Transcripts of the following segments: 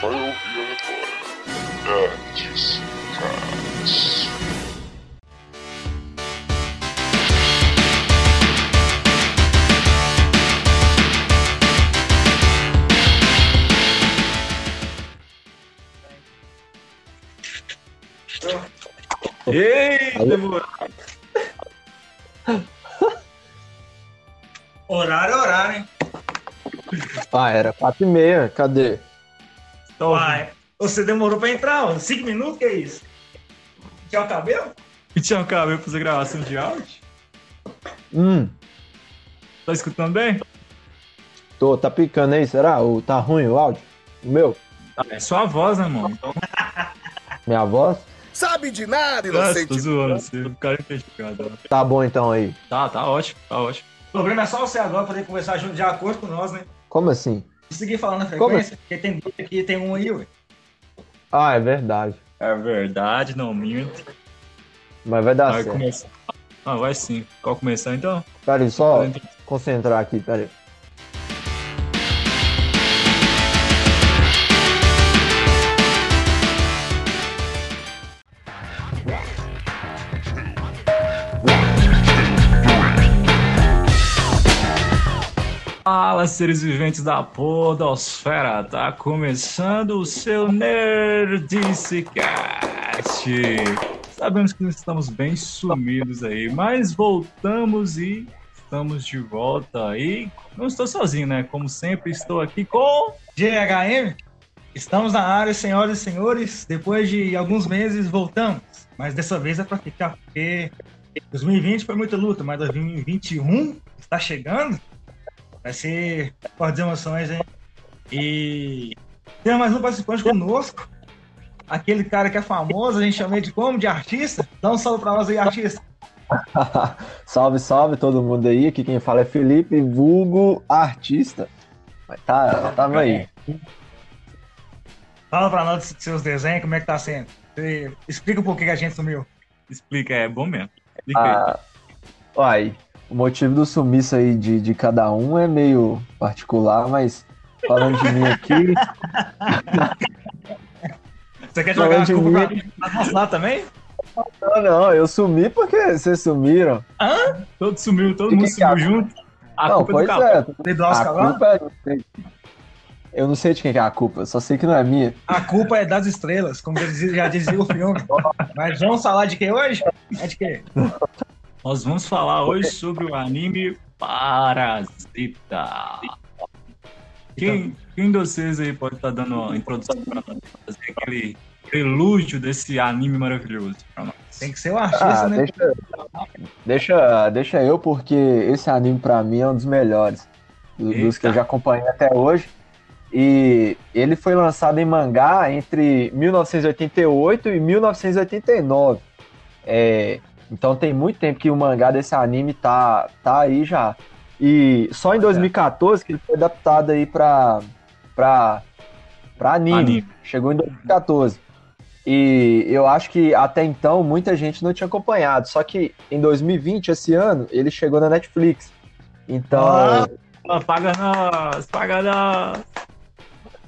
Vai ouvir agora. Nerds Cast. Ei, demorou. Horário, é horário, hein? Ah, era 4 e meia, cadê? Tá? Uai, você demorou pra entrar, ó. Cinco minutos, que é isso? Tinha o cabelo? E tinha um cabelo pra fazer gravação de áudio? Hum, Tá escutando bem? tô, tá picando aí, será? Ou tá ruim o áudio? O meu? É sua voz, né, mano? Então, Minha voz? Sabe de nada, inocente. tô zoando você. O cara é identificado. Tá bom então aí. Tá, tá ótimo, tá ótimo. O problema é só você agora poder conversar junto de acordo com nós, né? Como assim? Seguir falando na Como frequência, porque tem dois aqui tem um aí, ué. Ah, é verdade. É verdade, não minto. Mas vai dar Vai certo. começar. Ah, vai sim. Qual começar então? Pera aí, só concentrar aqui, pera Fala, seres viventes da Podosfera! Tá começando o seu Nerdice! Sabemos que estamos bem sumidos aí, mas voltamos e estamos de volta aí. Não estou sozinho, né? Como sempre, estou aqui com. GHM, estamos na área, senhoras e senhores. Depois de alguns meses, voltamos. Mas dessa vez é pra ficar, porque 2020 foi muita luta, mas 2021 está chegando. Vai ser fortes emoções, hein? E tem mais um participante conosco. Aquele cara que é famoso, a gente chama ele de como? De artista? Dá um salve pra nós aí, artista. salve, salve todo mundo aí. Aqui quem fala é Felipe, vulgo artista. Mas tá, tava aí. Fala pra nós dos seus desenhos, como é que tá sendo. Você explica um pouquinho que a gente sumiu. Explica, é bom mesmo. Explica aí. Ah, uai, o motivo do sumiço aí de, de cada um é meio particular, mas falando de mim aqui, Você quer Falando jogar a de culpa mim. pra lá também? não, não, eu sumi porque vocês sumiram. Todo sumiu, todo mundo quem é a sumiu junto. A não, culpa é pois é, a culpa é... Eu não sei de quem que é a culpa, só sei que não é minha. A culpa é das estrelas, como já dizia, já dizia o filme. Mas vamos falar de que hoje? É de quê? Nós vamos falar hoje sobre o anime Parasita. Quem, quem de vocês aí pode estar dando uma introdução para nós? Fazer aquele prelúdio desse anime maravilhoso pra nós. Tem que ser o artista, Ah, né? deixa, deixa, deixa eu, porque esse anime pra mim é um dos melhores. do- Dos que eu Eita. já acompanhei até hoje. E ele foi lançado em mangá entre 1988 e 1989. É, então tem muito tempo que o mangá desse anime tá, tá aí já. E só em 2014 que ele foi adaptado aí pra, pra, pra anime. Anime. Chegou em 2014. E eu acho que até então muita gente não tinha acompanhado. Só que em 2020, esse ano, ele chegou na Netflix. Então, Ah. Ah, paga nós, paga nós.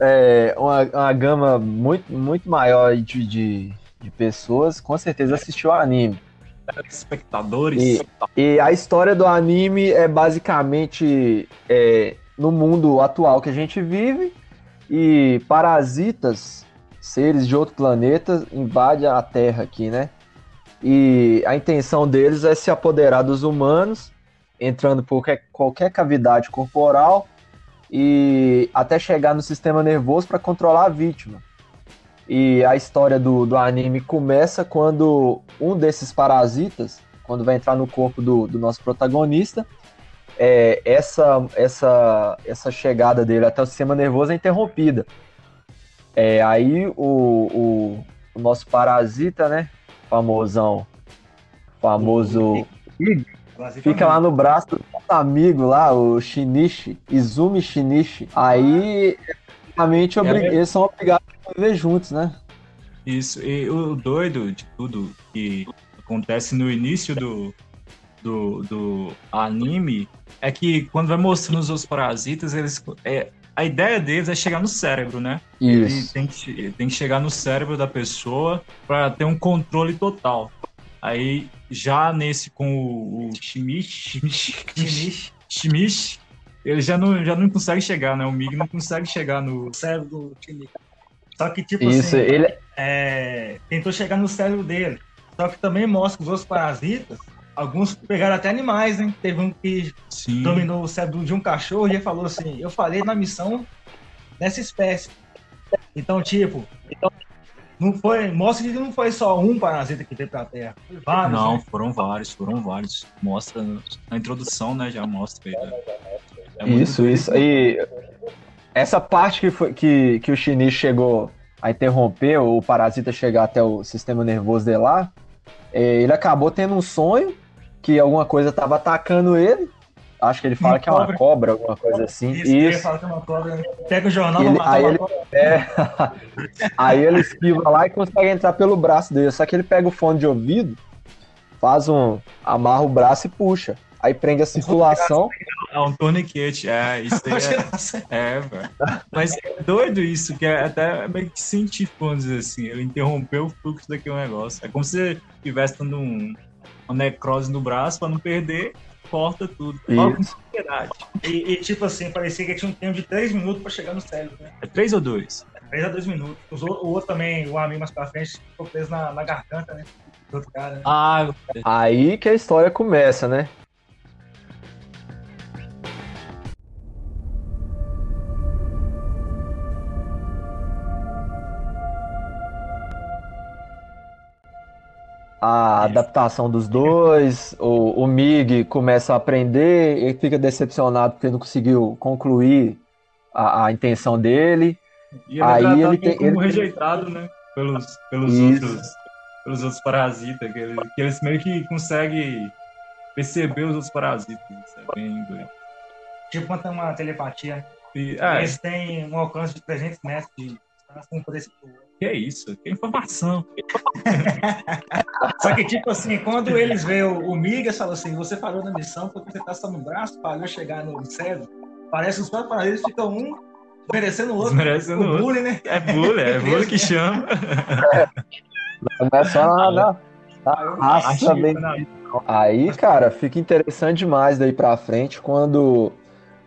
é uma, uma gama muito, muito maior de, de, de pessoas com certeza assistiu ao anime. Espectadores. E- E a história do anime é basicamente é, no mundo atual que a gente vive e parasitas, seres de outro planeta, invadem a Terra aqui, né? E a intenção deles é se apoderar dos humanos, entrando por qualquer, qualquer cavidade corporal e até chegar no sistema nervoso para controlar a vítima. E a história do, do anime começa quando um desses parasitas, quando vai entrar no corpo do, do nosso protagonista, é, essa, essa, essa chegada dele até o sistema nervoso é interrompida. É, aí o, o, o nosso parasita, né? Famosão, famoso, fica lá no braço do nosso amigo lá, o Shinichi, Izumi Shinichi. Aí, realmente, obri- É. eles são obrigados viver juntos, né? Isso, e o doido de tudo que acontece no início do, do, do anime é que quando vai mostrando os outros parasitas, eles é, a ideia deles é chegar no cérebro, né? Ele Isso. tem que, tem que chegar no cérebro da pessoa para ter um controle total. Aí, já nesse com o, o Shimish, Shimish, Shimish, ele já não, já não consegue chegar, né? O Mig não consegue chegar no. o cérebro do Shinichi. Só que, tipo Isso, assim, ele é, tentou chegar no cérebro dele. Só que também mostra que os outros parasitas, alguns pegaram até animais, né? Teve um que Sim. dominou o cérebro de um cachorro e ele falou assim: Eu falei na missão dessa espécie. Então, tipo, então, não foi, mostra que não foi só um parasita que veio pra Terra. Foi vários. Não, né? foram vários, foram vários. Mostra na introdução, né? Já mostra aí. né? É Isso, isso. E essa parte que, foi, que, que o Shinichi chegou a interromper, o parasita chegar até o sistema nervoso dele lá, é, ele acabou tendo um sonho que alguma coisa estava atacando ele. Acho que ele fala Uma que é uma cobra. cobra, alguma coisa assim. Isso, ele Isso. fala que é uma cobra. Pega o jornal, Ele- aí ele-. É. Aí ele esquiva lá e consegue entrar pelo braço dele. Só que ele pega o fone de ouvido, faz um. amarra o braço e puxa. Aí prende a circulação. É um torniquete, é, isso aí é, é, velho. Mas é doido isso, que é até meio que científico, vamos dizer assim. Ele interrompeu o fluxo daquele negócio. É como se estivesse dando um, uma necrose no braço pra não perder, corta tudo. Isso. E, e, tipo assim, parecia que tinha um tempo de 3 minutos pra chegar no cérebro, né? É três ou dois? 3 a 2 minutos. Os o, o outro também, o amigo mais pra frente, ficou preso na, na garganta, né? Do outro cara, né? Ah, Aí que a história começa, né? A adaptação dos dois, o, o Mig começa a aprender, ele fica decepcionado porque não conseguiu concluir a, a intenção dele. e ele Aí é ele tem- como ele rejeitado, né? Pelos, pelos Isso. outros pelos outros parasitas, que, ele- que eles meio que conseguem perceber os outros parasitas. Isso é bem doido. Tipo, quando tem uma telepatia, E, é, eles têm um alcance de 300 metros de distância, um por esse pro outro. Que é isso? Que informação. Só que, tipo assim, quando eles veem o, o Migas, falam assim: você falou na missão porque você tá só no braço, falhou chegar no cérebro. Parece que os próprios parasitas ficam um desmerecendo o outro. Desmerecendo o outro. bullying, né? É bullying, é bullying que chama. Não é só na, na, na raça Acho que- bem não, Aí, cara, fica interessante demais daí pra frente quando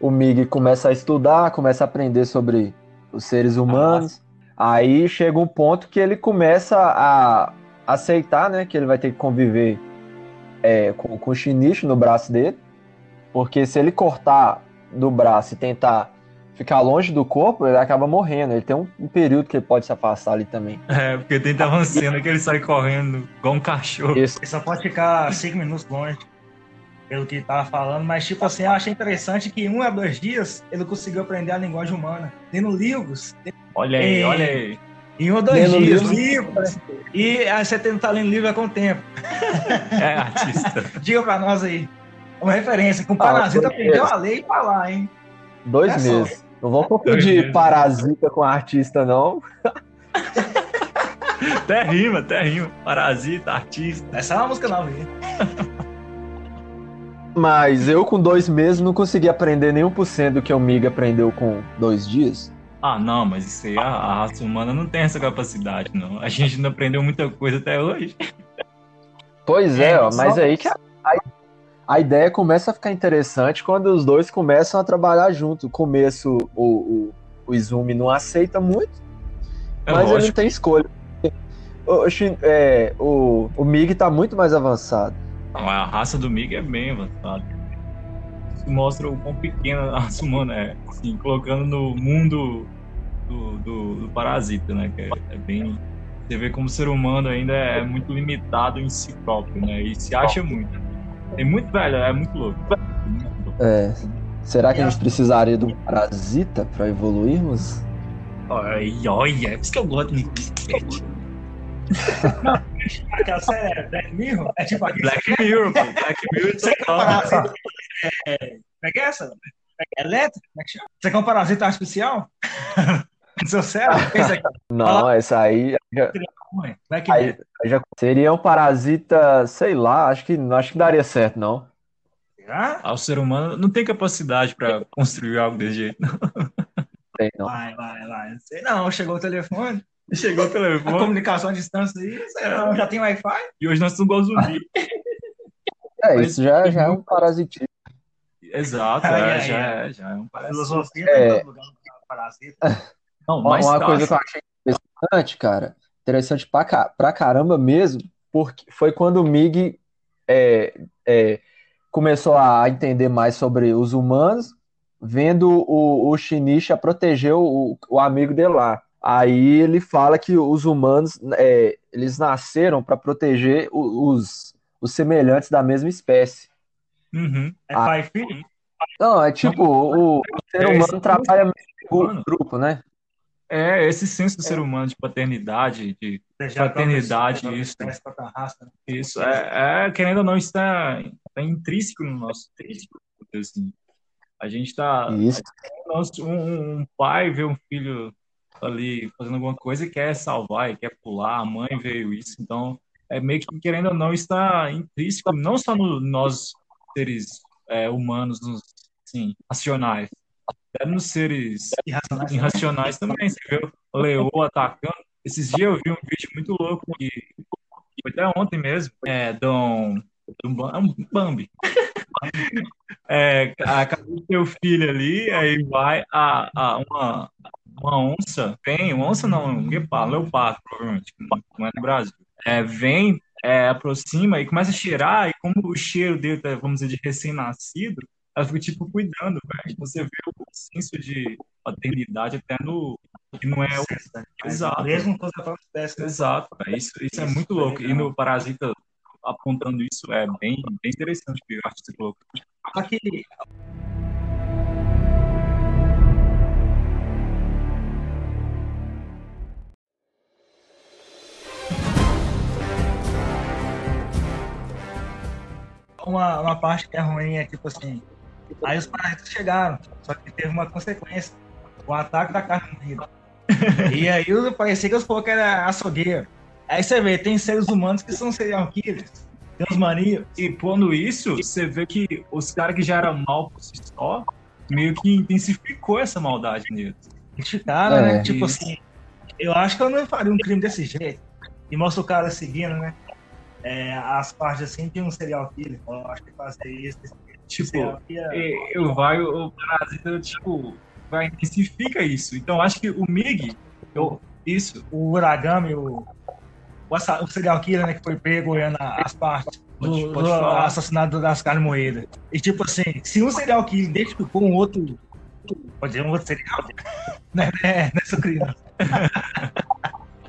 o Mig começa a estudar, começa a aprender sobre os seres humanos. Aí chega um ponto que ele começa a aceitar, né, que ele vai ter que conviver é, com, com o Shinichi no braço dele. Porque se ele cortar do braço e tentar ficar longe do corpo, ele acaba morrendo. Ele tem um, um período que ele pode se afastar ali também. É, porque tem uma cena que ele sai correndo igual um cachorro. Isso. Ele só pode ficar 5 minutos longe, pelo que ele tava falando. Mas, tipo assim, eu achei interessante que em um a dois dias ele conseguiu aprender a linguagem humana. Lendo livros. Olha aí, olha aí. Em um ou dois Lendo dias, livros. livros. E aí você tentar lendo livro há quanto tempo? É artista. Diga pra nós aí. Uma referência. Com Ah, Parasita aprendeu a lei e falar, hein? Dois É só. meses. Não vão Dois confundir parasita com artista, não. Até rima, até rima. Parasita, artista. Essa é uma música nova aí. Mas eu com dois meses não consegui aprender nenhum por cento do que o Mig aprendeu com dois dias. Ah, não, mas isso aí a, a raça humana não tem essa capacidade, não. A gente não aprendeu muita coisa até hoje. Pois é, É, ó, só- mas aí que a, a- a ideia começa a ficar interessante quando os dois começam a trabalhar junto. Começo o, o, o Izumi não aceita muito, É mas ele não tem escolha. O, o é, o, o Mig tá muito mais avançado. A raça do Mig é bem avançada. Isso mostra o quão pequena a raça humana é. Assim, colocando no mundo do, do, do parasita, né? Que é, é bem. Você vê como o ser humano ainda é muito limitado em si próprio, né? E se acha muito. Tem muito, velho, é muito louco. Muito louco. É, será que a gente precisaria de um parasita para evoluirmos? Olha, olha, é por isso que eu gosto Aquela série é Black Mirror é tipo aqui. Black Mirror, pô. Black Mirror Você parasita? É, como é que é essa? É elétrico? Como é que chama? Você quer um parasita artificial? No seu cérebro? Não, essa aí já, aí, já seria um parasita, sei lá, acho que acho que daria certo, não. Será? Ah, o ser humano não tem capacidade pra construir algo desse jeito. não. tem, não. Vai, vai, vai. Não sei não, chegou o telefone. Chegou o A telefone comunicação à distância aí, sei não, já tem Wi-Fi? e hoje nós estamos igual zumbi. É, Mas- isso já, já é um parasitismo. Exato, é, ai, já, é, já é um parasita. Filosofia É. tá lugar, parasita. Não, Uma, mas uma tá, coisa que eu achei interessante, cara, interessante pra, ca- pra caramba mesmo, porque foi quando o Mig é, é, começou a entender mais sobre os humanos, vendo o, o Shinichi proteger o, o amigo dele lá. Aí ele fala que os humanos é, eles nasceram para proteger os, os semelhantes da mesma espécie. Uhum. É Ah. pai e filho? Não, é tipo, o, o ser É, humano esse- trabalha em grupo, né? É, esse senso do ser humano de paternidade, de Deixar Fraternidade, isso. pra raça, né? Isso, é, é, querendo ou não, isso está tá intrínseco no nosso intrínseco, assim. A gente está. Isso. Um, um pai vê um filho ali fazendo alguma coisa e quer salvar, e quer pular, a mãe veio isso, então é meio que, querendo ou não, está intrínseco, não só no nós seres é, humanos, nos, assim, racionais, até nos seres Irracionais. irracionais também. Você vê o Leo atacando. Esses dias eu vi um vídeo muito louco que foi até ontem mesmo. É. Dom Bam- é um Bambi. É, acabou de ter o filho ali, aí vai a, a uma, uma onça, vem, uma onça não, um guepardo, leopardo, provavelmente, não é no Brasil. É, vem, é, aproxima e começa a cheirar, e como o cheiro dele, tá, vamos dizer, de recém-nascido, ela fica, tipo, cuidando, velho. Você vê o senso de paternidade até no. que não é o. Exato. Mesmo pra espécie, né? Exato, velho. Isso, isso é Isso muito é louco. E no Parasita, apontando isso, é bem, bem interessante, que eu acho que você colocou. Só uma, uma parte que é ruim é tipo assim. Aí os parasitas chegaram, só que teve uma consequência. O ataque da carne moída. e aí eu- parecia que os poucos era açougueiro. Aí você vê, tem seres humanos que são serial killers. Tem uns maníacos. E pondo isso, você vê que os caras que já eram mal por si só, meio que intensificou essa maldade neles. criticaram, É, né? Tipo isso. assim, eu acho que eu não faria um crime desse jeito. E mostra o cara seguindo, né? É, as partes assim de um serial killer. Eu acho que fazer isso. Tipo, e- eu vai, o Parasita, tipo, vai intensifica isso. Então, acho que o Mig, eu, isso, o Uragami, o, o, o serial killer, né? Que foi pego olhando as partes do, do assassinato das carnes moídas. E tipo assim, se um serial killer identificou um outro. Pode dizer um outro serial né, né, nessa criança.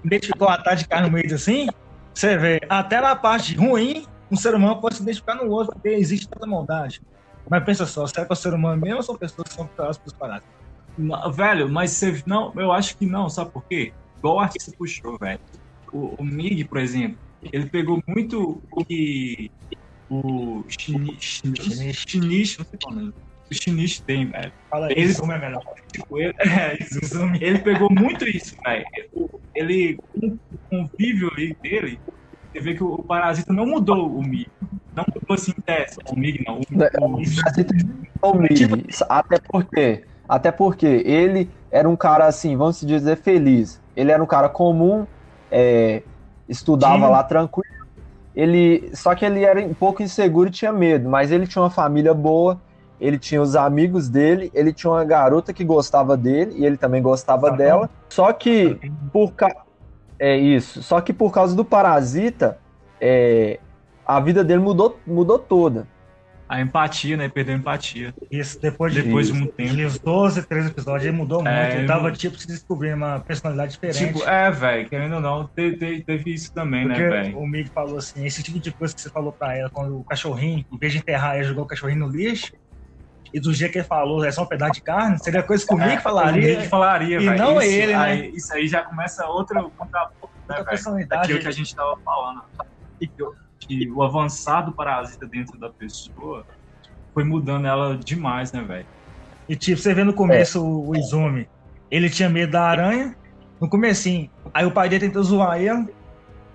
identificou a tarde de carne moída assim, você vê, até na parte ruim, um ser humano pode se identificar no outro, porque existe tanta maldade. Mas pensa só, será que é o ser humano mesmo ou são pessoas que são piores pelos? Não, Velho, mas você. Não, eu acho que não, sabe por quê? Igual o artista puxou, velho. O, o Mig, por exemplo, ele pegou muito o que o Shinichi, não sei qual é nome. O Shinichi tem, velho. Fala aí, Eles- como é melhor. Tipo, ele, é, ele pegou muito isso, velho. Ele, com o convívio ali dele, você vê que o, o Parasita não mudou o Mig. Não mudou assim, teste. O Mig não. O, o, Parasita o Mig, até porque, até porque ele era um cara assim, vamos dizer feliz. Ele era um cara comum, é, estudava Sim. lá tranquilo. Ele, só que ele era um pouco inseguro e tinha medo, mas ele tinha uma família boa, ele tinha os amigos dele, ele tinha uma garota que gostava dele e ele também gostava dela. Só que por ca... é isso, só que por causa do parasita, é, a vida dele mudou, mudou toda. a empatia, né? Perdeu a empatia. Isso, depois de, Depois de um tempo. uns 12, 13 episódios, ele mudou muito. É, ele ele tava, tipo, se descobrindo uma personalidade diferente. Tipo, é, velho, querendo ou não, teve, teve, teve isso também, porque né, velho? o Mig falou assim, esse tipo de coisa que você falou pra ela, quando o cachorrinho, em vez de enterrar, ele jogou o cachorrinho no lixo, e do jeito que ele falou, é só um pedaço de carne, seria coisa que o Mig O falaria, Mick falaria, e velho. não isso, ele, né? aí, Isso aí já começa outro contraponto, né, personalidade. Aquilo que a gente tava falando. E que, o- que o avançado parasita dentro da pessoa foi mudando ela demais, né, velho? E tipo, você vê no começo o, o Izumi, ele tinha medo da aranha, no comecinho, aí o pai dele tentou zoar ele,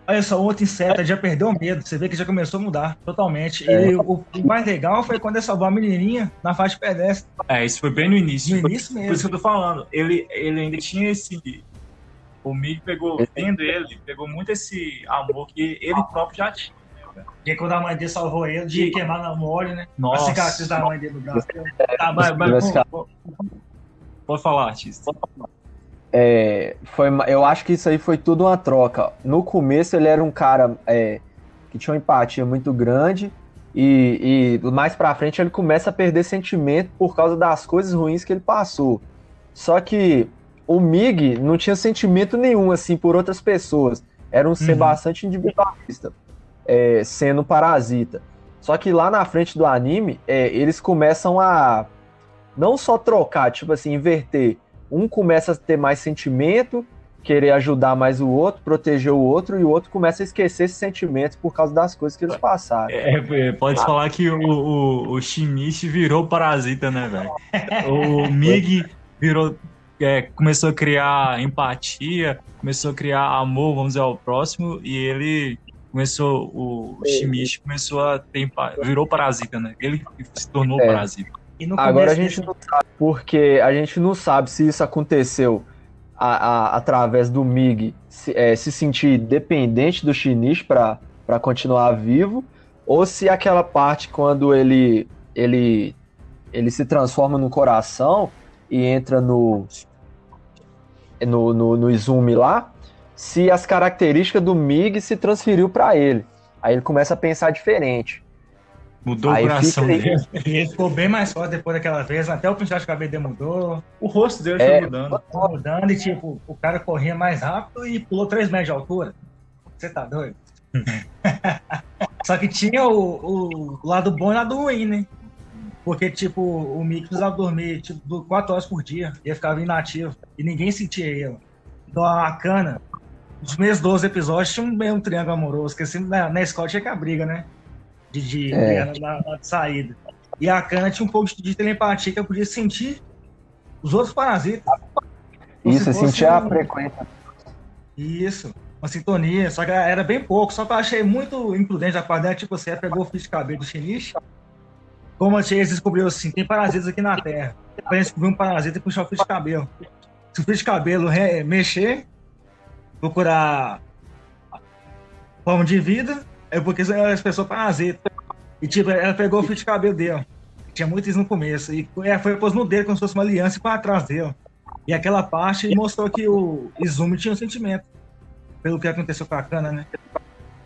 Olha só, outro inseto já perdeu o medo. Você vê que já começou a mudar totalmente. E o, o mais legal foi quando ele salvou a menininha na faixa de pedestre. É, isso foi bem no início. No Foi início Por isso mesmo. que eu tô falando. Ele, ele ainda tinha esse. O Mig pegou, vendo ele, pegou muito esse amor que ele próprio já tinha. Porque quando a mãe dele salvou ele de queimar na mole, né? Nossa. A cicatriz da mãe dele no braço. Tá, mas, mas, pô, pô, pode falar, artista. É, foi, eu acho que isso aí foi tudo uma troca. No começo ele era um cara é, que tinha uma empatia muito grande e, e mais pra frente ele começa a perder sentimento por causa das coisas ruins que ele passou. Só que o Mig não tinha sentimento nenhum assim por outras pessoas. Era um ser Uhum. bastante individualista, é, sendo parasita. Só que lá na frente do anime é, eles começam a não só trocar, tipo assim, inverter um começa a ter mais sentimento, querer ajudar mais o outro, proteger o outro, e o outro começa a esquecer esses sentimentos por causa das coisas que eles passaram. É, é, pode falar que o, o, o Shinichi virou parasita, né, velho? O Mig virou. é, começou a criar empatia, começou a criar amor, vamos dizer, ao próximo, e ele começou. O Shimichi começou a ter. virou parasita, né? Ele se tornou É. parasita. Agora a gente não sabe, porque a gente não sabe se isso aconteceu a- a- através do Mig se, é, se sentir dependente do Shinichi para continuar vivo, ou se aquela parte quando ele, ele, ele se transforma no coração e entra no, no, no, no Izumi lá, se as características do Mig se transferiu para ele. Aí ele começa a pensar diferente. Mudou Aí o coração dele. Ele ficou bem mais forte depois daquela vez, até o penteado de cabelo dele mudou, O rosto dele É. foi mudando. foi mudando e tipo, o cara corria mais rápido e pulou 3 metros de altura. Você tá doido? Só que tinha o, o lado bom e o lado ruim, né? Porque, tipo, o Mickey precisava dormir, tipo, 4 horas por dia. Ia ficar inativo. E ninguém sentia ele. Então a cana, nos primeiros 12 episódios, tinha um mesmo triângulo amoroso. Que assim, na, na escola tinha que a briga, né? De, de, É. na, na- saída. E a cana tinha um pouco de telepatia que eu podia sentir os outros parasitas. Isso, sentir a um- frequência. Isso, uma sintonia, só que era bem pouco, só que eu achei muito imprudente a parte dela, tipo, você pegou o fio de cabelo do Shinichi, como a gente descobriu assim, tem parasitas aqui na Terra, pra gente descobrir um parasita e puxar o fio de cabelo. Se o fio de cabelo mexer, procurar forma de vida, é porque as pessoas parasitas. E tipo, ela pegou o fio de cabelo dele. Tinha muito isso no começo. E é, foi pôs no dedo como se fosse uma aliança e foi atrás dele. E aquela parte mostrou que o Izumi tinha um sentimento. Pelo que aconteceu com a Kana, né?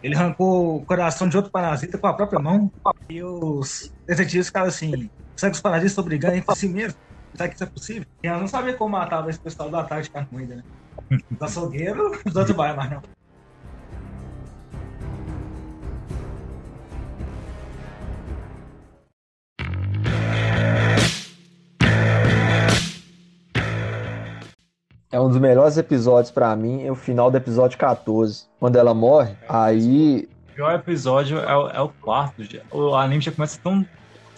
Ele arrancou o coração de outro parasita com a própria mão. E os detetives ficaram assim: será que os parasitas estão brigando entre si mesmo? Será que isso é possível? E ela não sabia como matava esse pessoal da tarde de moída, né? Os açougueiros, os outros vai, mas não. É um dos melhores episódios pra mim, é o final do episódio 14. Quando ela morre, aí. O pior episódio é, o- é o quarto. O anime já começa tão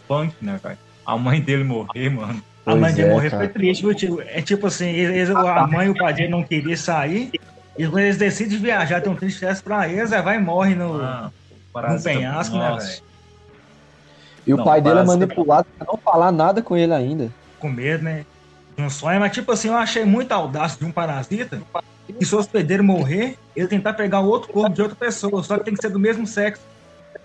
punk, né, velho? A mãe dele morrer, mano. A Pois mãe dele é, morrer cara. foi triste, viu, tio? É tipo assim, eles- a mãe e o pai dele não queriam sair, e quando eles decidem viajar, tem um triste festa pra eles, aí vai e morre no, Ah, no penhasco, né, velho? E o Não, pai dele é manipulado pra não falar nada com ele ainda. Com medo, né? Um sonho, mas tipo assim, eu achei muita audácia de um parasita, que se o hospedeiro morrer, ele tentar pegar o outro corpo de outra pessoa, só que tem que ser do mesmo sexo.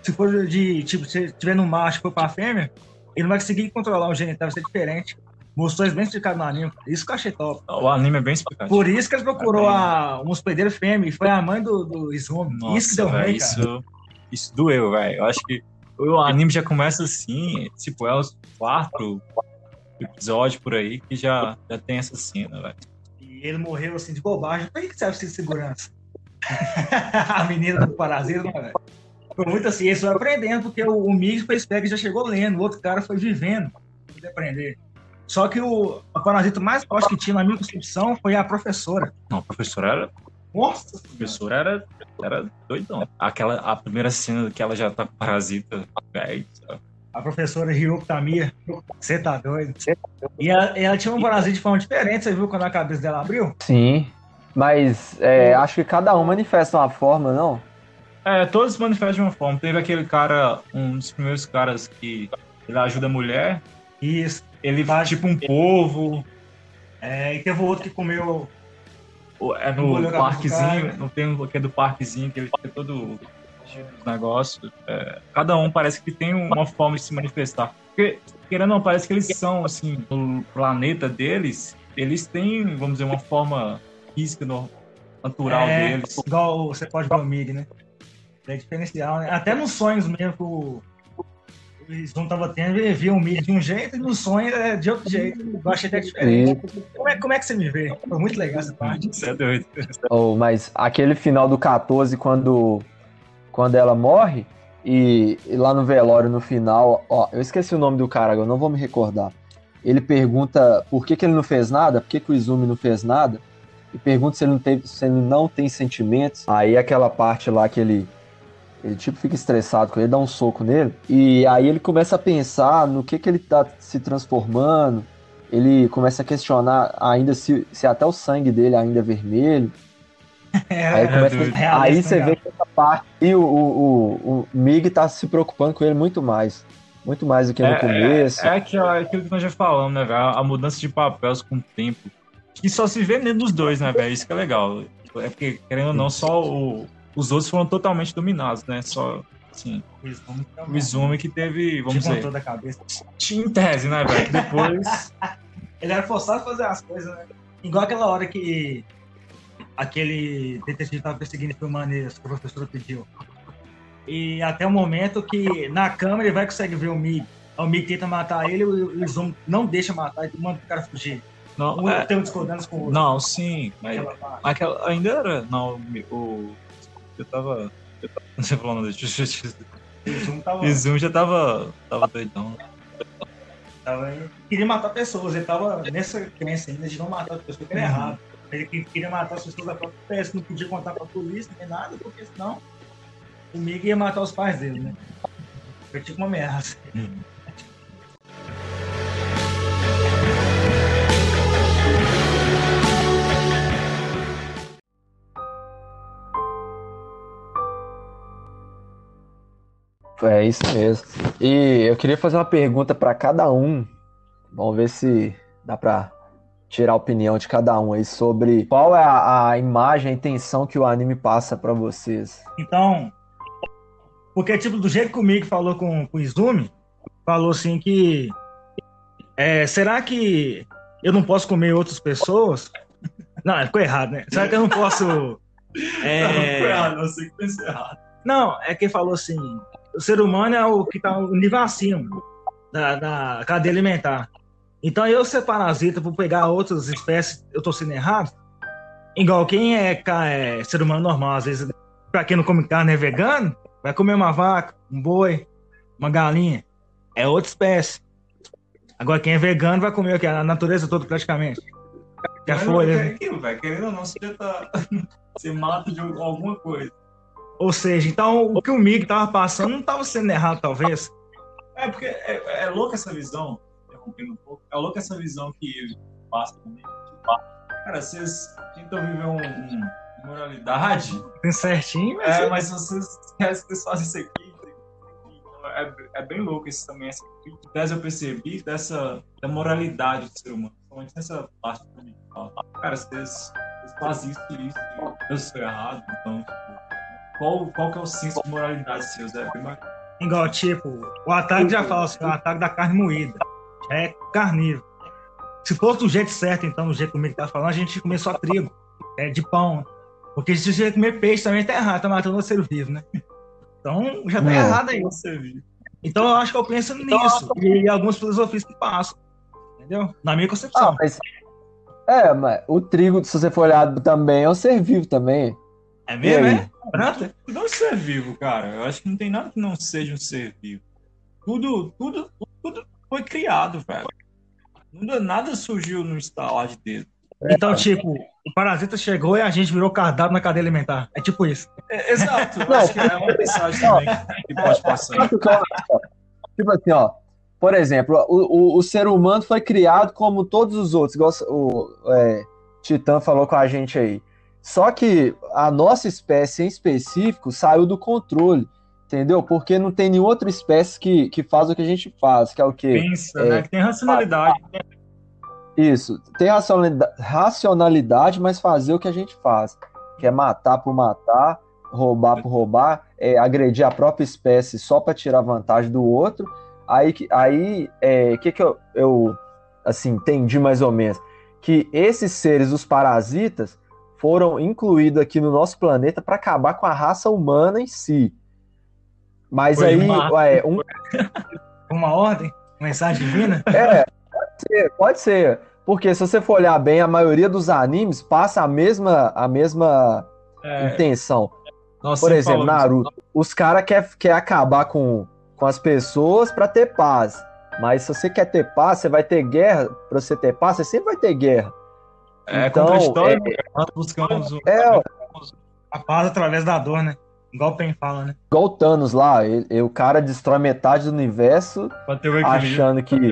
Se for de, tipo, se tiver no macho e for pra fêmea, ele não vai conseguir controlar o genital, vai ser diferente. Mostrou isso bem explicado no anime. Isso que eu achei top. O anime é bem explicativo. Por isso que ele procurou a, um hospedeiro fêmea e foi a mãe do, do Izumi. Nossa, isso que deu ruim, isso, isso doeu, velho. Eu acho que o anime já começa assim, tipo, é os quatro episódios por aí que já, já tem essa cena, velho. E ele morreu assim de bobagem. Por que serve de segurança? a menina do parasita, não, velho. Foi muito assim, eles foram aprendendo, porque o, o foi que já chegou lendo, o outro cara foi vivendo pra aprender. Só que o, o parasita mais forte que tinha na minha concepção foi a professora. Não, a professora era, Nossa! a professora era, era doidão. Aquela, a primeira cena que ela já tá com parasita, velho. A professora Ryoko Tamiya. Você tá doido? E ela, ela tinha um parasita de forma diferente, você viu quando a cabeça dela abriu? Sim. Mas é, acho que cada um manifesta uma forma, não? É, todos manifestam de uma forma. Teve aquele cara, um dos primeiros caras que ele ajuda a mulher. Isso. Ele faz tipo um povo. É, e teve o outro que comeu. É no parquezinho, não tem um que é do parquezinho, que ele fica todo cheio dos negócios. É, cada um parece que tem uma forma de se manifestar. Porque, querendo ou não, parece que eles são, assim, no planeta deles, eles têm, vamos dizer, uma forma física no- natural é, deles. Igual você pode ver o Mig, né? É diferencial, né? Até nos sonhos mesmo que o. O Zoom tava tendo, ele via o Mig de um jeito e no sonho é de outro jeito. Eu achei até diferente. Como é, como é que você me vê? Foi muito legal essa parte. Isso é doido. Oh, mas aquele final do 14, quando, quando ela morre, e, e lá no velório, no final, ó, eu esqueci o nome do cara, eu não vou me recordar. Ele pergunta por que, que ele não fez nada, por que, que o Izumi não fez nada, e pergunta se ele, não teve, se ele não tem sentimentos. Aí aquela parte lá que ele, ele tipo fica estressado com ele, dá um soco nele, e aí ele começa a pensar no que, que ele tá se transformando, ele começa a questionar ainda se, se até o sangue dele ainda é vermelho. É, Aí, começa- doido. Realista, aí você vê que essa parte. E o, o, o, o Mig tá se preocupando com ele muito mais. Muito mais do que no É, começo. É aquilo, é aquilo que nós já falamos, né, velho? A mudança de papéis com o tempo. E só se vê dentro dos dois, né, velho? Isso que é legal. É porque, querendo ou não, só o- os outros foram totalmente dominados, né? Só, assim, O Izumi, que teve, vamos dizer, contou da cabeça. tinha em tese, né, velho? Depois. Ele era forçado a fazer as coisas, né? Igual aquela hora que aquele detetive tava perseguindo filmando isso que a professora pediu. E até o momento que na câmera ele vai conseguir ver o Mig. O Mig tenta matar ele e o Zoom não deixa matar e manda o cara fugir. Não, Um é, tem discordância com o outro. não sim. Mas Aquela aquela, ainda era. Não, o. Eu tava. Eu tava não sei falar o nome dele. O Zoom tava, O Zoom já tava. Tava doidão. tava- queria matar pessoas. Ele tava nessa crença ainda de não matar as pessoas, que era errado. Ele que- queria matar as pessoas da própria espécie, não podia contar pra polícia nem nada, porque senão o Mig ia matar os pais dele, né? Foi tipo uma ameaça. É isso mesmo. E eu queria fazer uma pergunta pra cada um. Vamos ver se dá pra tirar a opinião de cada um aí sobre qual é a, a imagem, a intenção que o anime passa pra vocês. Então, porque tipo, do jeito que o Mig falou com, com o Izumi, falou assim que é, será que eu não posso comer outras pessoas? Não, ficou errado, né? Será que eu não posso. é, não sei que pensei errado. Não, é que ele falou assim: o ser humano é o que está no nível acima da, da cadeia alimentar. Então eu ser parasita por pegar outras espécies, eu tô sendo errado? Igual quem é, é ser humano normal, às vezes, pra quem não come carne é vegano, vai comer uma vaca, um boi, uma galinha. É outra espécie. Agora quem é vegano vai comer o quê? A natureza toda praticamente. Que a Mas folha. É aquilo. Querendo ou não, você tá. Você mata de alguma coisa. Ou seja, então o que o Mig tava passando não tava sendo errado, talvez. É porque é, é louca essa visão. Um pouco, É louca essa visão que passa comigo. Cara, vocês tentam viver um, um moralidade. Tem certinho, mas É, mas vocês vocês fazem isso aqui. então É, é bem louco isso também. Essa tese eu percebi dessa da moralidade do ser humano. Principalmente nessa parte ele fala. Cara, vocês, vocês fazem isso e isso. Eu sou errado. Então, tipo, qual, qual que é o senso de moralidade? É bem bacana. Igual, tipo, o ataque já fala assim, o ataque da carne moída. É carnívoro. Se fosse do jeito certo, então, do jeito que o Mico tá falando, a gente ia comer só trigo, é, de pão. Porque se você comer peixe também tá errado, tá matando o ser vivo, né? Então, já tá É. errado aí. Então, eu acho que eu penso nisso. E algumas filosofias que passam. Entendeu? Na minha Ah, concepção. mas. É, mas o trigo, se você for olhar também, é um ser vivo também. é E mesmo, é? Pronto. Não ser vivo, cara. Eu acho que não tem nada que não seja um ser vivo. Tudo, tudo, tudo foi criado, velho. Nada, nada surgiu no instalar de dedo. Então, tipo, o parasita chegou e a gente virou cardápio na cadeia alimentar. É tipo isso. É, exato. Eu Não. acho que é uma mensagem também que pode passar. Tipo assim, ó. Por exemplo, o, o, o ser humano foi criado como todos os outros, igual o é, Titã falou com a gente aí. Só que a nossa espécie em específico saiu do controle, entendeu? Porque não tem nenhuma outra espécie que, que faz o que a gente faz, que é o quê? Pensa, é, né? Que tem racionalidade. Isso, tem racionalidade, mas fazer o que a gente faz, que é matar por matar, roubar por roubar, é, agredir a própria espécie só para tirar vantagem do outro. Aí, aí é, que que eu, eu assim entendi mais ou menos que esses seres, os parasitas, foram incluídos aqui no nosso planeta para acabar com a raça humana em si. Mas Foi aí, uma... É, um... uma ordem, mensagem divina. É, pode ser, pode ser. Porque se você for olhar bem, a maioria dos animes passa a mesma, a mesma é. intenção. Nossa, Por exemplo, Naruto. Isso. Os caras querem quer acabar com, com as pessoas para ter paz. Mas se você quer ter paz, você vai ter guerra. Para você ter paz, você sempre vai ter guerra. É, então, contra a história, é, nós buscamos é, a paz através da dor, né? Igual o Pen fala, né? Igual o Thanos lá, ele, o cara destrói metade do universo achando que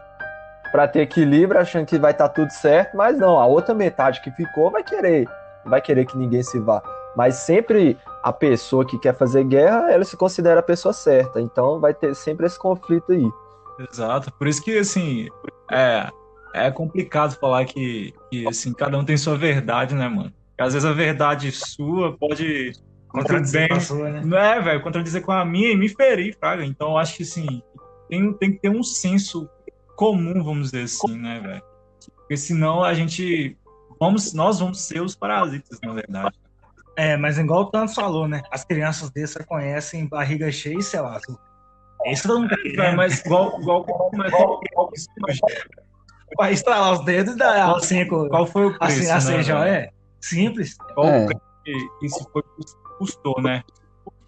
para ter equilíbrio, achando que vai estar tá tudo certo, mas não, a outra metade que ficou vai querer, vai querer que ninguém se vá. Mas sempre a pessoa que quer fazer guerra, ela se considera a pessoa certa. Então vai ter sempre esse conflito aí. Exato. Por isso que, assim, é, é complicado falar que, que, assim, cada um tem sua verdade, né, mano? Porque às vezes a verdade sua pode contradizer bem, com a sua, né? Não é, velho, contradizer com a minha e me ferir, fraga. Então eu acho que, assim, tem, tem que ter um senso comum, vamos dizer assim, né, velho? Porque senão a gente. Vamos, nós vamos ser os parasitas, na verdade. É, mas igual o Tanto falou, né? As crianças desses conhecem barriga cheia e céu azul. Isso não é, mas igual, igual, mas qual, qual, Vai estralar os dedos e dar assim, qual foi o preço? Assim, assim né, já é simples. Qual é. o preço que isso foi, custou, né?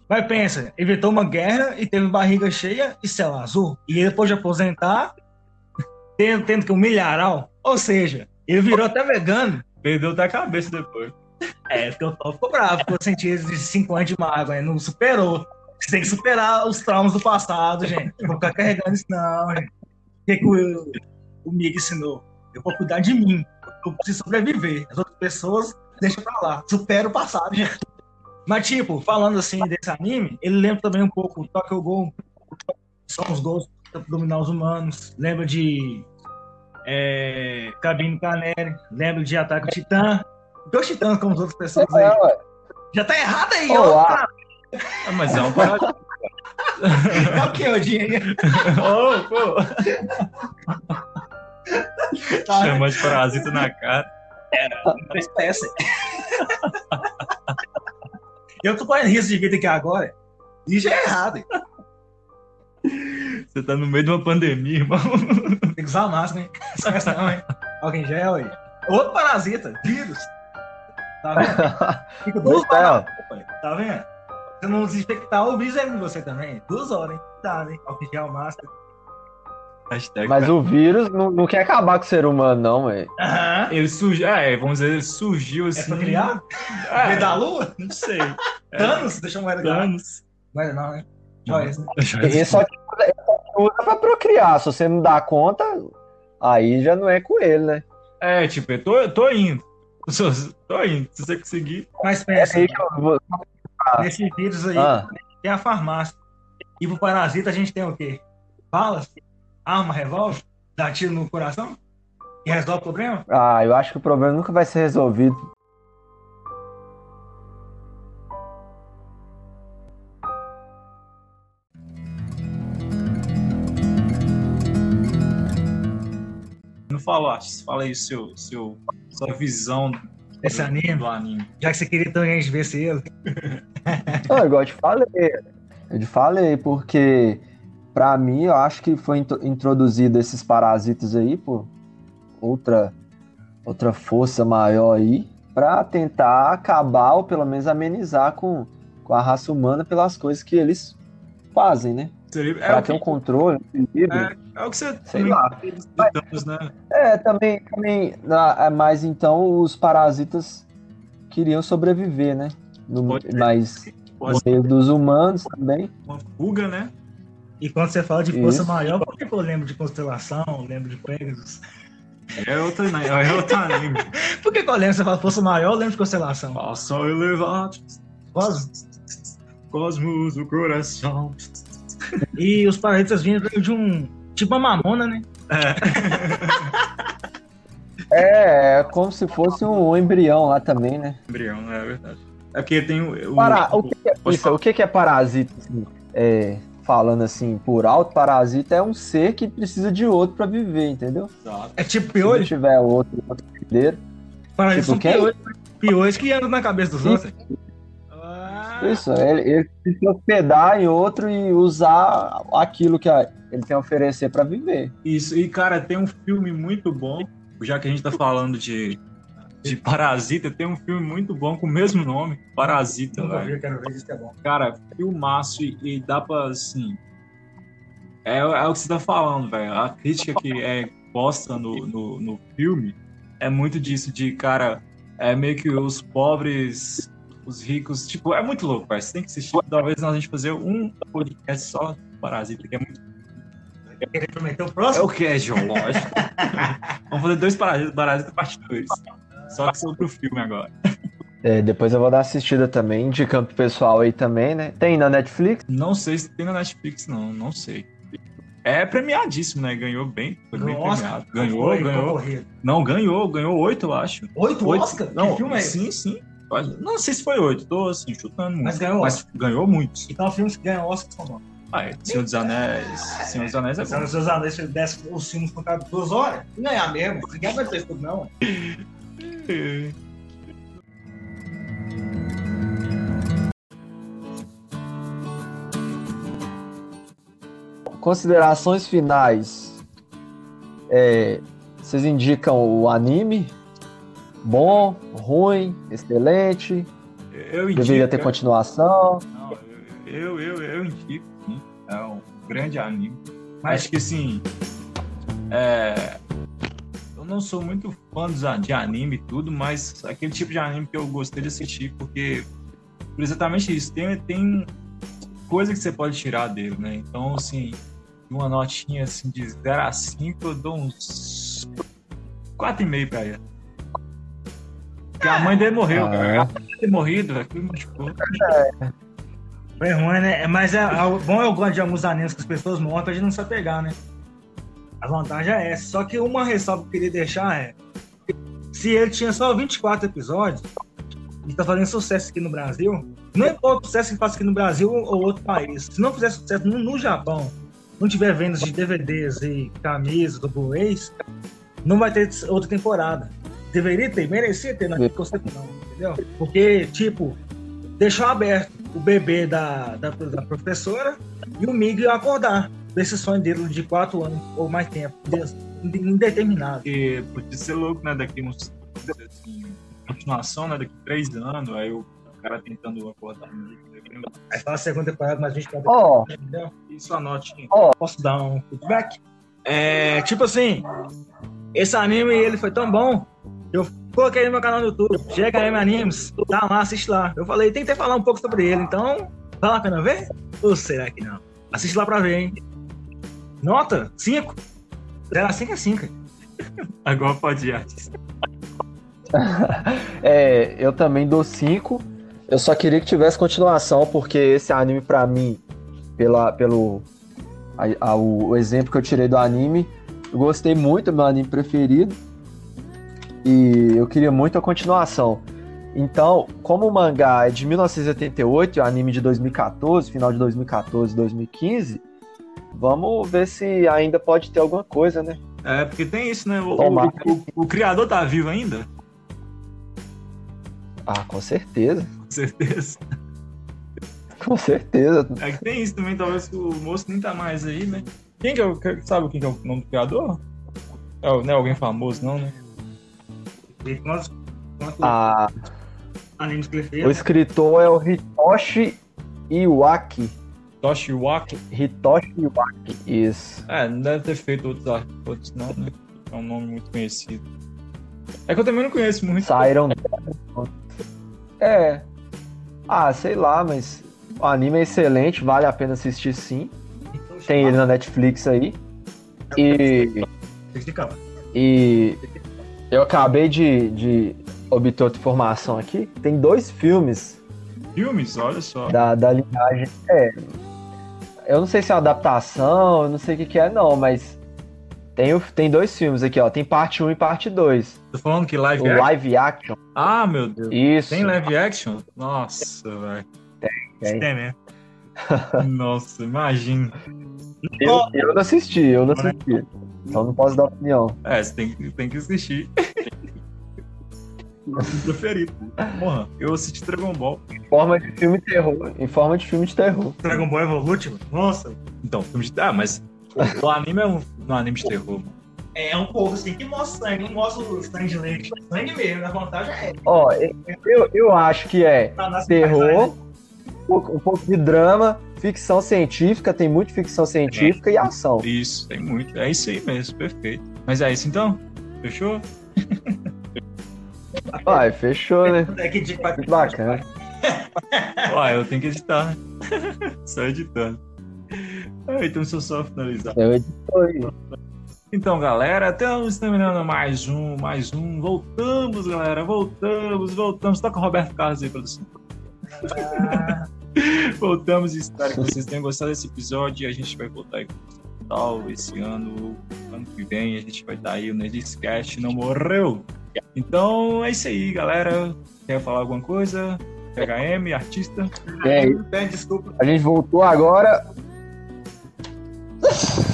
Mas pensa, evitou uma guerra e teve barriga cheia e céu azul. E depois de aposentar, tendo, tendo que um milharal. Ou seja, ele virou até vegano. Perdeu até a cabeça depois. É, porque o Thor ficou bravo, ficou sentindo de 5 anos de mágoa, não superou. Você tem que superar os traumas do passado, gente. Não vou ficar carregando isso, não, gente. O que, que o, o Mig ensinou? Eu vou cuidar de mim. Eu preciso sobreviver. As outras pessoas, deixa pra lá. Supera o passado, gente. Mas, tipo, falando assim desse anime, ele lembra também um pouco o Tokyo Ghoul. São os gols dominar os humanos. Lembra de é, Cabine Caneri. Lembra de Ataque Titã. Dois titãs como as outras pessoas aí. É, Já tá errado aí, ó. Ah, mas é um parasita. é o que, Odinho? oh, pô. Tá, Chama de parasita na cara. É, uma espécie. Eu tô correndo risco de vida aqui agora. E já é errado. Hein? Você tá no meio de uma pandemia, irmão. Tem que usar máscara, hein? Esquece não, hein? Alguém gel aí. Outro parasita, vírus. Tá vendo? Fica duas horas. Tá vendo? Se não desinfectar, o vírus é em você também. Duas horas, hein? Tá, né? Álcool gel, máscara. Hashtag Mas cara. o vírus não, não, quer acabar com o ser humano, não, velho. Aham. Ele surgiu. É, vamos dizer, ele surgiu assim. É pra criar? É, da lua? Não sei. Thanos? É. Deixa eu ver Thanos. Mas não, né? Joias, né? Ele só usa pra procriar. Se você não dá conta, aí já não é com ele, né? É, tipo, eu tô, eu tô indo. Tô indo. Se você conseguir. Mas pensa. É vou... Nesse vírus aí, ah. tem a farmácia. E pro parasita a gente tem o quê? Balas? Arma, revólver? Dá tiro no coração? E resolve o problema? Ah, eu acho que o problema nunca vai ser resolvido. Não fala, fala aí seu, seu, sua visão esse anime? Do anime. Já que você queria a gente ver se ele. Não, igual eu te falei. Eu te falei, porque para mim eu acho que foi introduzido esses parasitas aí por outra, outra força maior aí para tentar acabar ou pelo menos amenizar com, com a raça humana pelas coisas que eles fazem, né? Seria, é pra ter um controle, é, é, o que você sei lá. Né? É, também, também, é, mas então os parasitas queriam sobreviver, né? No, mas no meio dos humanos também. Uma fuga, né? E quando você fala de força Isso. maior, por que eu lembro de constelação, lembro de Pegasus? É outro, né? é outro anime. Por que que eu lembro? Você fala Força Maior, eu lembro de Constelação. Faça elevar Quase. cosmos do coração. E os parasitas vinham de um. Tipo uma mamona, né? É, é como se fosse um embrião lá também, né? Embrião, é verdade. É porque tem o. o- Para, o que, que é, isso, o que que é parasita? assim? É, falando assim, por alto, parasita é um ser que precisa de outro pra viver, entendeu? É tipo Se piolho. não tiver outro, outro herdeiro. Parasitas tipo são piolhos. Piolhos que andam na cabeça dos outros. Ah, Isso, ele, ele precisa se hospedar em outro e usar aquilo que a- ele tem a oferecer pra viver. Isso, e cara, tem um filme muito bom, já que a gente tá falando de, de Parasita, tem um filme muito bom com o mesmo nome, Parasita, velho. quero ver, isso que é bom. Cara, filmaço e, e dá pra, assim... É, é o que você tá falando, velho. A crítica que é posta no, no, no filme é muito disso, de, cara, é meio que os pobres, os ricos, tipo, é muito louco, velho. Você tem que assistir, talvez nós a gente fazer um podcast só Parasita, que é muito Quer prometer o É próximo? o que é geológico? Vamos fazer dois parasitas, parasita parte 2. Só que sobre o filme agora. É, depois eu vou dar uma assistida também, indicando pro pessoal aí também, né? Tem na Netflix? Não sei se tem na Netflix, não. Não sei. É premiadíssimo, né? Ganhou bem. Foi bem Oscar? premiado. Ganhou, Foi ganhou. concorrido. Não, ganhou. Ganhou oito, eu acho. Oito Oito- Oscar? Não, que filme é sim, sim. Não sei se foi oito. Tô, assim, chutando muito. Mas ganhou Mas ganhou muitos. Então filmes que ganham Oscar são bons. Ah, é. Senhor dos Anéis. Senhor dos Anéis é Se bom. os seus anéis se desse os filmes com cada duas horas, não ganhar mesmo. Ninguém aguenta isso tudo, não. Considerações finais. É, vocês indicam o anime? Bom, ruim, excelente, Eu indico. deveria ter continuação. Não, eu, eu, eu indico, sim. É um grande anime. Acho que assim. É, eu não sou muito fã dos a- de anime e tudo, mas aquele tipo de anime que eu gostei de assistir, porque por exatamente isso, tem, tem coisa que você pode tirar dele, né? Então, assim, uma notinha assim de 0 a 5, eu dou uns 4,5 pra ele. Porque a mãe dele morreu, Ah, cara. A mãe dele ter morrido, aquilo machucou. Foi ruim, né? Mas é, é o bom eu gosto de alguns animes que as pessoas morrem pra gente não se apegar, né? A vantagem é essa. Só que uma ressalva que eu queria deixar é: se ele tinha só 24 episódios e tá fazendo sucesso aqui no Brasil, não importa o sucesso que faça aqui no Brasil ou outro país, se não fizer sucesso no, no Japão, não tiver vendas de DVDs e camisas do Blu-rays, não vai ter outra temporada. Deveria ter, merecia ter, naquele conceito não, entendeu? Porque, tipo, deixou aberto o bebê da, da, da professora e o Miguel acordar desse sonho dele de quatro anos ou mais tempo, de- indeterminado. Porque podia ser louco, né? Daqui uns. Assim, continuação, né? Daqui três anos, aí o cara tentando acordar meio, Aí fala a segunda temporada, mas a gente pode. Ó, Entendeu? Isso a notinha. Posso dar um feedback? É, tipo assim, esse anime ele foi tão bom, eu coloquei no meu canal no YouTube, chega aí Animes, tá lá, assiste lá. Eu falei, tentei falar um pouco sobre ele, então, vale a pena ver? Ou será que não? Assiste lá pra ver, hein? Nota, 5. 0 a 5 é 5. Agora pode ir, artista. é, eu também dou 5. Eu só queria que tivesse continuação, porque esse anime, pra mim, pela, pelo a- a- o, o exemplo que eu tirei do anime, eu gostei muito, é meu anime preferido. E eu queria muito a continuação. Então, como o mangá é de 1988 e o anime de 2014, final de 2014, 2015, vamos ver se ainda pode ter alguma coisa, né? É, porque tem isso, né? O, o, o- o criador tá vivo ainda? Ah, com certeza. Com certeza. Com certeza. É que tem isso também, talvez o moço nem tá mais aí, né? Quem que é o. Sabe quem que é o nome do criador? É, não é alguém famoso, não, né? Ah, o escritor é o Hitoshi Iwaki. Toshi Waki. Hitoshi Iwaki, isso. É, não deve ter feito outros arcos, não, né? É um nome muito conhecido. É que eu também não conheço muito. Siren. É. Ah, sei lá, mas o anime é excelente, vale a pena assistir sim. Tem ele na Netflix aí. E. E eu acabei de, de obter outra informação aqui. Tem dois filmes Filmes, olha só. da, da linhagem. É. Eu não sei se é uma adaptação, eu não sei o que, que é, não, mas tem, o- tem dois filmes aqui, ó. Tem parte 1 e parte 2. Tô falando que live O action. live action. Ah, meu Deus. Isso. Tem live action? Nossa, velho. Tem. Tem mesmo. Nossa, imagina. Eu, eu não assisti, eu não assisti. Então não posso dar opinião. É, você tem, que- tem que assistir. Preferido. Porra, eu assisti Dragon Ball. Em forma de filme de terror. Em forma de filme de terror. Dragon Ball Evolution. Nossa. Então, filme de. Ah, mas o, anime é um, um anime de terror, mano. É um povo assim que mostra sangue, não mostra o sangue de leite. Sangue mesmo, a vantagem é. Ó, eu, eu acho que é Tá terror, um pouco, um pouco de drama, ficção científica, tem muito ficção científica e ação. Isso, tem muito. É isso aí mesmo, perfeito. Mas é isso então? Fechou? Vai, fechou, né? É que bacana. Ué, eu tenho que editar, né? Só editando. Ah, então deixa eu só finalizar. Eu edito aí. Então, galera, estamos terminando mais um, mais um. Voltamos, galera, voltamos, voltamos. Toca o Roberto Carlos aí, produção. voltamos e espero que vocês tenham gostado desse episódio. E a gente vai voltar aí com o tal esse ano, ano que vem. A gente vai estar aí, o Nerdcast não morreu. Então, é isso aí, galera. Quer falar alguma coisa? PHM, artista? É, desculpa. a gente voltou agora.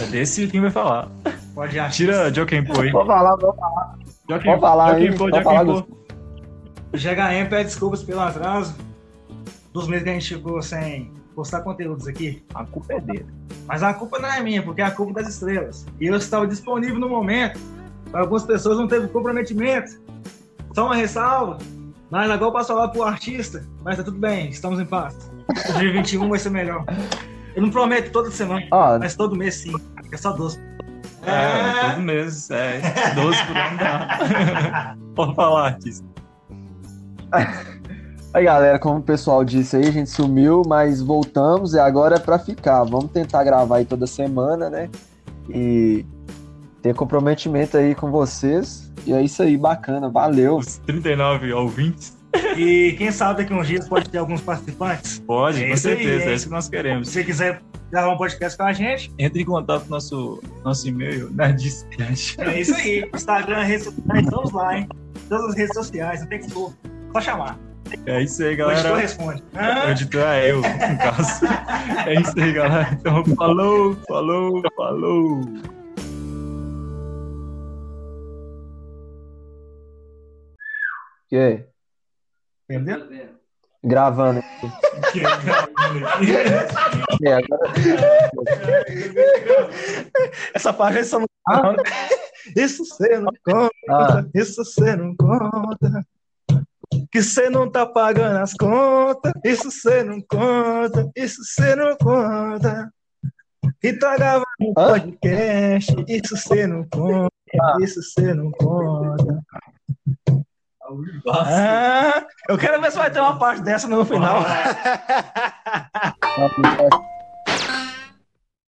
É desse quem vai falar. Pode achar. Tira Joaquim Pô aí. Vou falar, vou falar aí, Joaquim Pô, pode Joaquim falar, Pô. O GHM pede desculpas pelo atraso. Dos meses que a gente ficou sem postar conteúdos aqui. A culpa é dele. Mas a culpa não é minha, porque é a culpa das estrelas. E eu estava disponível no momento. Para algumas pessoas não teve comprometimento. Só uma ressalva. Mas agora eu passo lá pro artista. Mas tá tudo bem, estamos em paz. 2021 vai ser melhor. Eu não prometo toda semana, Ó, mas todo mês sim. É só 12. É, todo mês. É, 12 por ano dá. Pode falar, artista. aí galera, como o pessoal disse aí, a gente sumiu, mas voltamos e agora é pra ficar. Vamos tentar gravar aí toda semana, né? E ter comprometimento aí com vocês. E é isso aí, bacana, valeu. Os 39 ouvintes. E quem sabe daqui uns dias pode ter alguns participantes. Pode, É com isso aí, certeza. é. é isso que nós Se queremos. você quiser gravar um podcast com a gente, Entre em contato com nosso, nosso e-mail, nerdiscast. é isso aí. Instagram, redes sociais, estamos lá, hein? Todas as redes sociais, não tem que for. Só chamar. É isso aí, O editor galera. responde. O editor é eu, no caso. É isso aí, galera. Então, falou, falou, falou. E aí? Entendeu? Gravando. É, agora... Essa parte você não conta. Isso você não conta. Ah, Isso você não conta. Que você não tá pagando as contas. Isso você não conta. Isso você não conta. Que tá gravando um podcast. Isso você não conta. Isso você não conta. Ah, eu quero ver se vai ter uma parte dessa no final.